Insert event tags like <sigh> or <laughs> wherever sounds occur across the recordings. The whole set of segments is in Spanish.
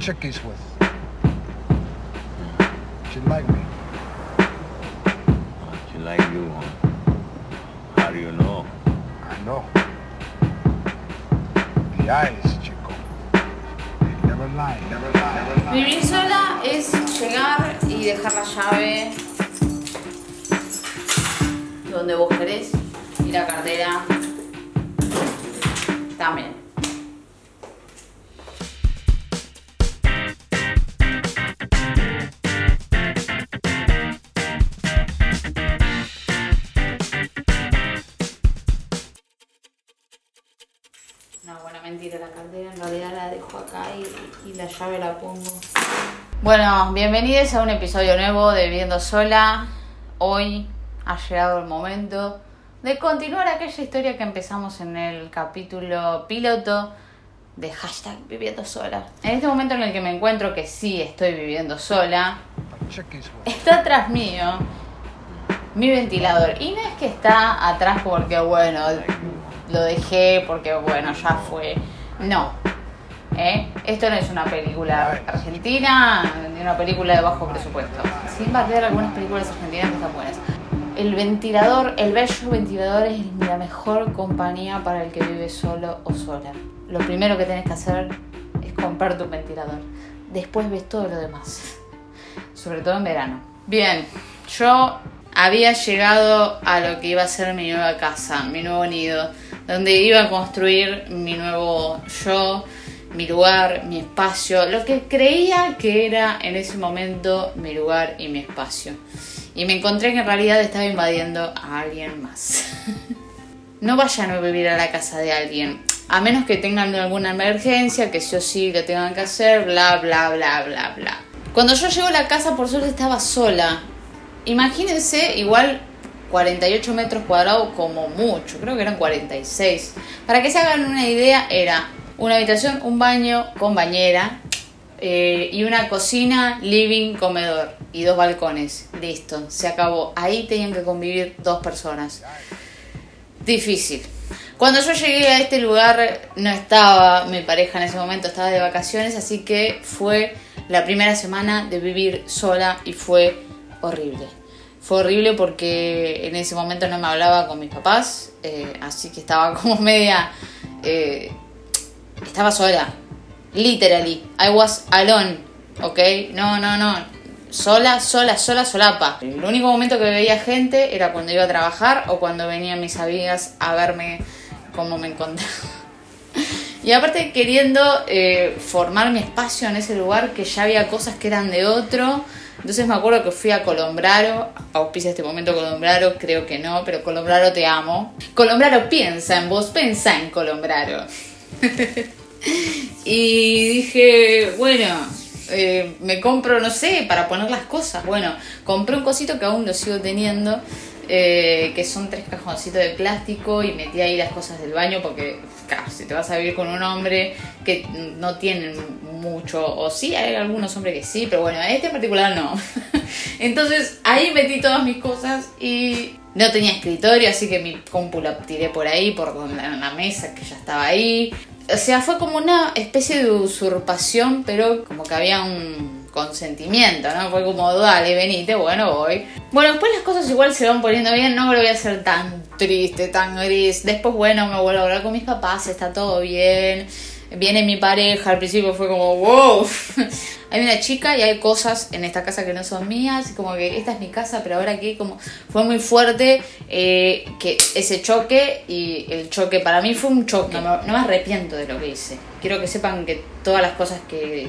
chick he's with. She like me. She like you, huh? How do you know? I know. The eyes, chico. They never lie, never lie, never lie. Vivir sola es llegar y dejar la llave donde vos querés y la cartera acá y, la llave la pongo. Bueno, bienvenidos a un episodio nuevo de Viviendo Sola. Hoy ha llegado el momento de continuar aquella historia que empezamos en el capítulo piloto de hashtag Viviendo Sola. En este momento en el que me encuentro, que sí estoy viviendo sola, está atrás mío mi ventilador. Y no es que está atrás porque, bueno, lo dejé porque, bueno, ya fue. No. ¿Eh? Esto no es una película argentina, ni una película de bajo presupuesto. Sin bardear algunas películas argentinas que están buenas. El ventilador, el bello ventilador es la mejor compañía para el que vive solo o sola. Lo primero que tenés que hacer es comprar tu ventilador. Después ves todo lo demás sobre todo en verano. Bien, yo había llegado a lo que iba a ser mi nueva casa, mi nuevo nido, donde iba a construir mi nuevo yo, mi lugar, mi espacio, lo que creía que era en ese momento mi lugar y mi espacio. Y me encontré que en realidad estaba invadiendo a alguien más. <laughs> No vayan a vivir a la casa de alguien, a menos que tengan alguna emergencia, que sí o sí lo tengan que hacer, bla, bla, bla, bla, bla. Cuando yo llego a la casa, por suerte estaba sola. Imagínense, igual 48 metros cuadrados como mucho, creo que eran 46. Para que se hagan una idea, era una habitación, un baño con bañera eh, y una cocina, living, comedor y dos balcones. Listo, se acabó. Ahí tenían que convivir dos personas difícil. Cuando yo llegué a este lugar no estaba mi pareja en ese momento, estaba de vacaciones, así que fue la primera semana de vivir sola y fue horrible. Fue horrible porque en ese momento no me hablaba con mis papás, eh, así que estaba <laughs> como media... eh, estaba sola, literally, I was alone, ¿ok? No, no, no, sola, sola, sola, solapa. El único momento que veía gente era cuando iba a trabajar o cuando venían mis amigas a verme cómo me encontraba. <laughs> Y aparte queriendo eh, formar mi espacio en ese lugar que ya había cosas que eran de otro. Entonces me acuerdo que fui a Colombraro, auspicia este momento Colombraro, creo que no, pero Colombraro te amo. Colombraro piensa en vos, pensa en Colombraro. <laughs> y dije, bueno, eh, me compro, no sé, para poner las cosas. Bueno, compré un cosito que aún lo sigo teniendo, eh, que son tres cajoncitos de plástico y metí ahí las cosas del baño porque, claro, si te vas a vivir con un hombre que no tienen mucho, o sí, hay algunos hombres que sí, pero bueno, este en particular no. <laughs> Entonces ahí metí todas mis cosas y no tenía escritorio, así que mi compu la tiré por ahí, por donde la mesa que ya estaba ahí. O sea, fue como una especie de usurpación, pero como que había un consentimiento, ¿no? Fue como, dale, venite, bueno, voy. Bueno, después las cosas igual se van poniendo bien, no me lo voy a hacer tan triste, tan gris. Después, bueno, me vuelvo a hablar con mis papás, está todo bien. Viene mi pareja, al principio fue como, wow. <laughs> hay una chica y hay cosas en esta casa que no son mías, como que esta es mi casa, pero ahora aquí como fue muy fuerte eh, que ese choque y el choque para mí fue un choque. No, me- arrepiento de lo que hice. Quiero que sepan que todas las cosas que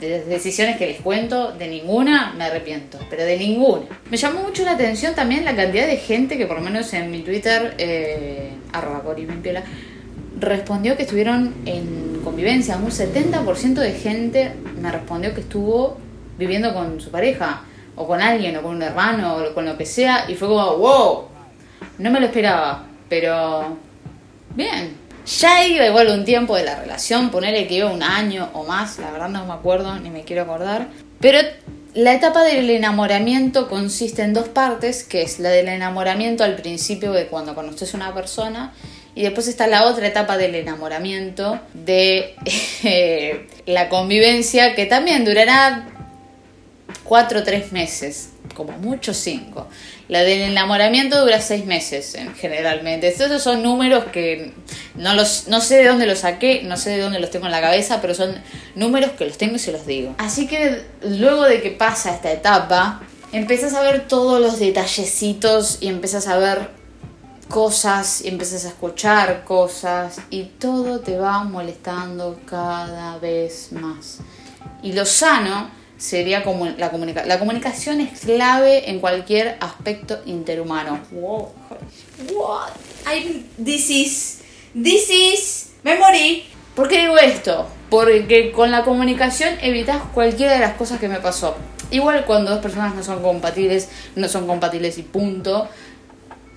de decisiones que les cuento, de ninguna me arrepiento, pero de ninguna. Me llamó mucho la atención también la cantidad de gente que por lo menos en mi Twitter, eh, arroba Cori respondió que estuvieron en convivencia. Un 70% de gente me respondió que estuvo viviendo con su pareja, o con alguien, o con un hermano, o con lo que sea, y fue como, wow, no me lo esperaba, pero bien. Ya iba igual un tiempo de la relación, ponerle que iba un año o más, la verdad no me acuerdo, ni me quiero acordar. Pero la etapa del enamoramiento consiste en dos partes, que es la del enamoramiento al principio de cuando conoces a una persona y después está la otra etapa del enamoramiento de <laughs> eh, la convivencia que también durará cuatro o tres meses, como mucho cinco. La del enamoramiento dura seis meses en- generalmente. Estos son números que no, los, no sé de dónde los saqué, no sé de dónde los tengo en la cabeza, pero son números que los tengo y se los digo. Así que luego de que pasa esta etapa, empiezas a ver todos los detallecitos y empiezas a ver cosas y empiezas a escuchar cosas y todo te va molestando cada vez más. Y lo sano sería como la comunicación. La comunicación es clave en cualquier aspecto interhumano. Wow. What? I'm, this is, this is, me morí. ¿Por qué digo esto? Porque con la comunicación evitas cualquiera de las cosas que me pasó. Igual cuando dos personas no son compatibles, no son compatibles y punto.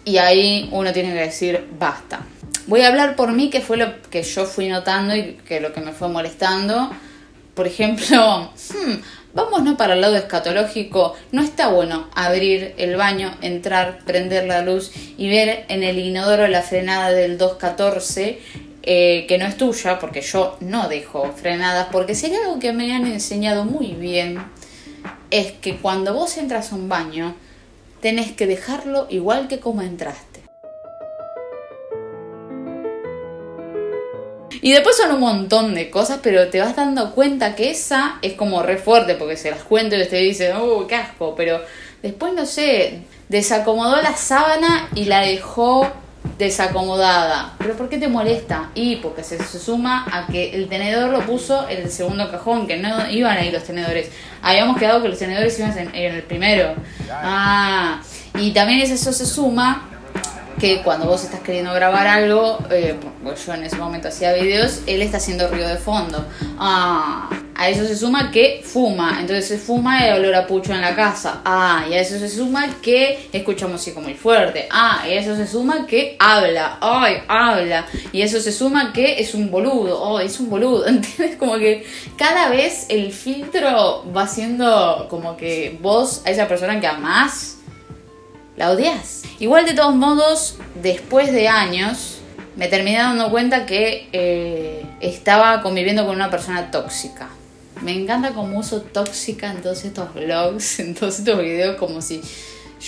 Y ahí uno tiene que decir basta. Voy a hablar por mí, que fue lo que yo fui notando y que lo que me fue molestando. Por ejemplo, <laughs> hmm, vamos no para el lado escatológico. No está bueno abrir el baño, entrar, prender la luz y ver en el inodoro la frenada del 214 eh, que no es tuya, porque yo no dejo frenadas, porque si hay algo que me han enseñado muy bien, es que cuando vos entras a un baño, tenés que dejarlo igual que como entraste. Y después son un montón de cosas, pero te vas dando cuenta que esa es como re fuerte, porque se las cuento y te dicen, oh, qué asco, pero después no sé, desacomodó la sábana y la dejó desacomodada. ¿Pero por qué te molesta? Y porque se, se suma a que el tenedor lo puso en el segundo cajón, que no iban ahí los tenedores. Habíamos quedado que los tenedores iban en, el primero. Ah, y también eso se suma que cuando vos estás queriendo grabar algo, eh, pues yo en ese momento hacía videos, él está haciendo ruido de fondo. Ah, a eso se suma que fuma, entonces se fuma el olor a pucho en la casa. Ah, y a eso se suma que escucha música muy fuerte. Ah, y a eso se suma que habla. Ay, habla. Y a eso se suma que es un boludo. Oh, es un boludo. <laughs> ¿Entiendes? Como que cada vez el filtro va siendo como que vos a esa persona que amás la odias. Igual de todos modos, después de años, me terminé dando cuenta que eh, estaba conviviendo con una persona tóxica. Me encanta como uso tóxica en todos estos vlogs, <laughs> en todos estos videos, como si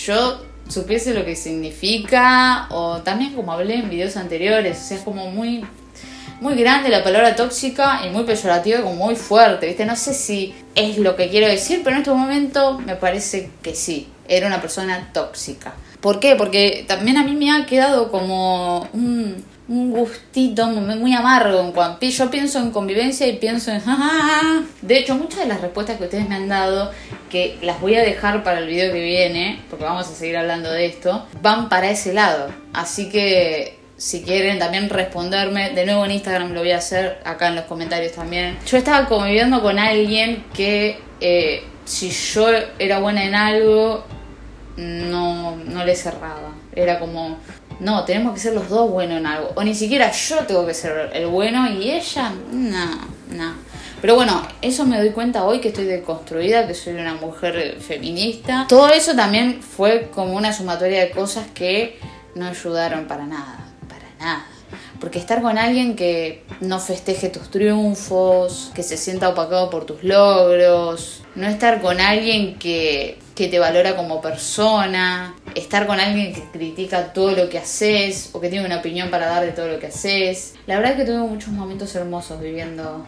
yo supiese lo que significa, o también como hablé en videos anteriores, o sea, es como muy muy grande la palabra tóxica y muy peyorativa y como muy fuerte, ¿viste? No sé si es lo que quiero decir, pero en este momento me parece que sí, era una persona tóxica. ¿Por qué? Porque también a mí me ha quedado como un, un gustito muy, amargo en cuanto yo pienso en convivencia y pienso en "Ah". de hecho muchas de las respuestas que ustedes me han dado que las voy a dejar para el video que viene porque vamos a seguir hablando de esto van para ese lado así que si quieren también responderme, de nuevo en Instagram lo voy a hacer, acá en los comentarios también. Yo estaba conviviendo con alguien que eh, si yo era buena en algo, no, no le cerraba. Era como, no, tenemos que ser los dos buenos en algo. O ni siquiera yo tengo que ser el bueno y ella, no, no. Pero bueno, eso me doy cuenta hoy que estoy deconstruida, que soy una mujer feminista. Todo eso también fue como una sumatoria de cosas que no ayudaron para nada, para nada. Porque estar con alguien que no festeje tus triunfos, que se sienta opacado por tus logros, no estar con alguien que, que te valora como persona, estar con alguien que critica todo lo que haces o que tiene una opinión para dar de todo lo que haces. La verdad es que tuve muchos momentos hermosos viviendo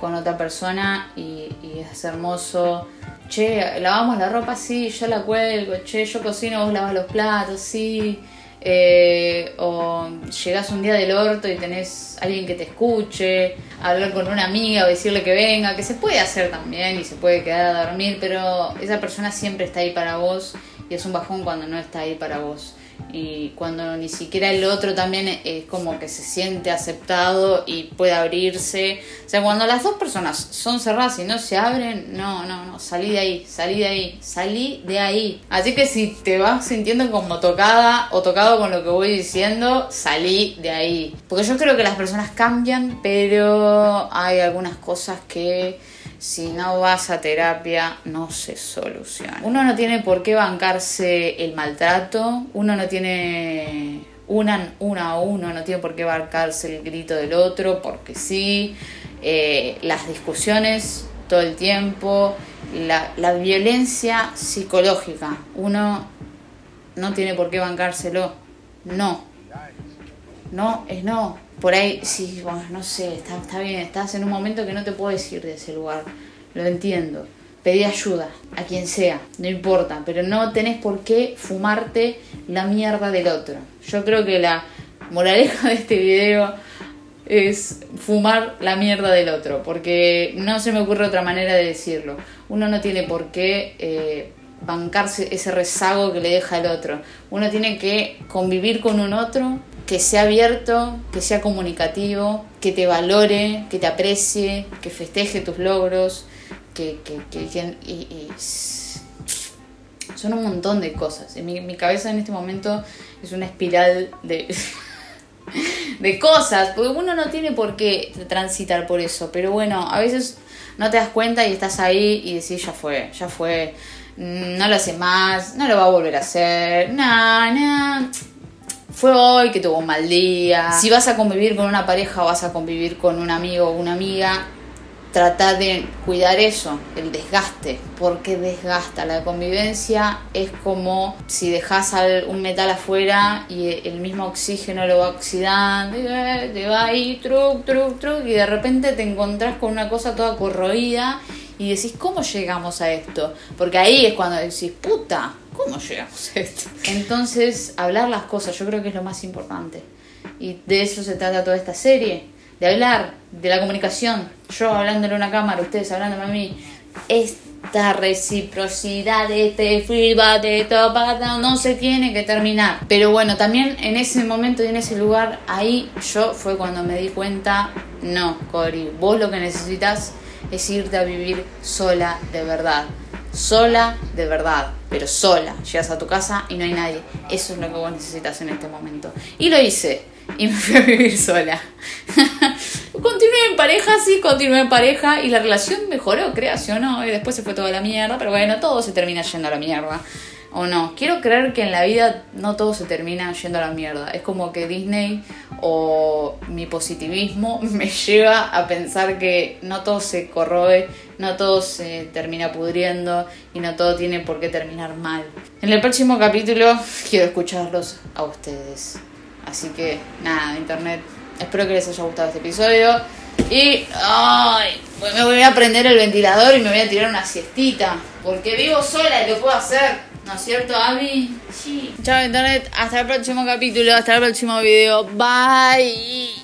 con otra persona y, es hermoso. Che, lavamos la ropa, sí, yo la cuelgo. Che, yo cocino, vos lavas los platos, sí. Eh, o llegás un día del orto y tenés alguien que te escuche, hablar con una amiga o decirle que venga, que se puede hacer también y se puede quedar a dormir, pero esa persona siempre está ahí para vos y es un bajón cuando no está ahí para vos. Y cuando ni siquiera el otro también es como que se siente aceptado y puede abrirse. O sea, cuando las dos personas son cerradas y no se abren, no, no, no, salí de ahí, salí de ahí, salí de ahí. Así que si te vas sintiendo como tocada o tocado con lo que voy diciendo, salí de ahí. Porque yo creo que las personas cambian, pero hay algunas cosas que si no vas a terapia no se soluciona. Uno no tiene por qué bancarse el maltrato, uno no tiene una, una o uno no tiene por qué bancarse el grito del otro, porque sí. eh, las discusiones todo el tiempo, la, la violencia psicológica. Uno no tiene por qué bancárselo. No. No, es no. Por ahí, sí, bueno, no sé, está, está bien, estás en un momento que no te puedes ir de ese lugar. Lo entiendo. Pedí ayuda a quien sea, no importa, pero no tenés por qué fumarte la mierda del otro. Yo creo que la moraleja de este video es fumar la mierda del otro, porque no se me ocurre otra manera de decirlo. Uno no tiene por qué eh, bancarse ese rezago que le deja el otro. Uno tiene que convivir con un otro que sea abierto, que sea comunicativo, que te valore, que te aprecie, que festeje tus logros, que, que, y- son un montón de cosas. En mi, cabeza en este momento es una espiral de, <laughs> de cosas, porque uno no tiene por qué transitar por eso, pero bueno, a veces no te das cuenta y estás ahí y decís, ya fue, ya fue, no lo hace más, no lo va a volver a hacer, nah, nah. Fue hoy que tuvo un mal día. Si vas a convivir con una pareja o vas a convivir con un amigo o una amiga, trata de cuidar eso, el desgaste, porque desgasta. La convivencia es como si dejas un metal afuera y el mismo oxígeno lo va oxidando, eh, te va ahí, truc, truc, truc, y de repente te encontrás con una cosa toda corroída y decís, ¿cómo llegamos a esto? Porque ahí es cuando decís, puta, ¿cómo llegamos a esto? Entonces, hablar las cosas, yo creo que es lo más importante. Y de eso se trata toda esta serie, de hablar, de la comunicación. Yo hablándole a una cámara, ustedes hablándome a mí. Esta reciprocidad, este feedback, de todo, no se tiene que terminar. Pero bueno, también en ese momento y en ese lugar, ahí yo fue cuando me di cuenta, no, Cori, vos lo que necesitas es irte a vivir sola de verdad. Sola de verdad, pero sola. Llegas a tu casa y no hay nadie. Eso es lo que vos necesitas en este momento. Y lo hice. Y me fui a vivir sola. <laughs> continué en pareja, sí, continué en pareja. Y la relación mejoró, creas o no. Y después se fue toda la mierda. Pero bueno, todo se termina yendo a la mierda. O no. Quiero creer que en la vida no todo se termina yendo a la mierda. Es como que Disney o mi positivismo <laughs> me lleva a pensar que no todo se corroe, no todo se termina pudriendo y no todo tiene por qué terminar mal. En el próximo capítulo <laughs> quiero escucharlos a ustedes. Así que nada, internet. Espero que les haya gustado este episodio. Y ay, pues me voy a prender el ventilador y me voy a tirar una siestita. Porque vivo sola y lo puedo hacer. ¿No es cierto, Abby? Sí. Chao, internet. Hasta el próximo capítulo. Hasta el próximo video. Bye.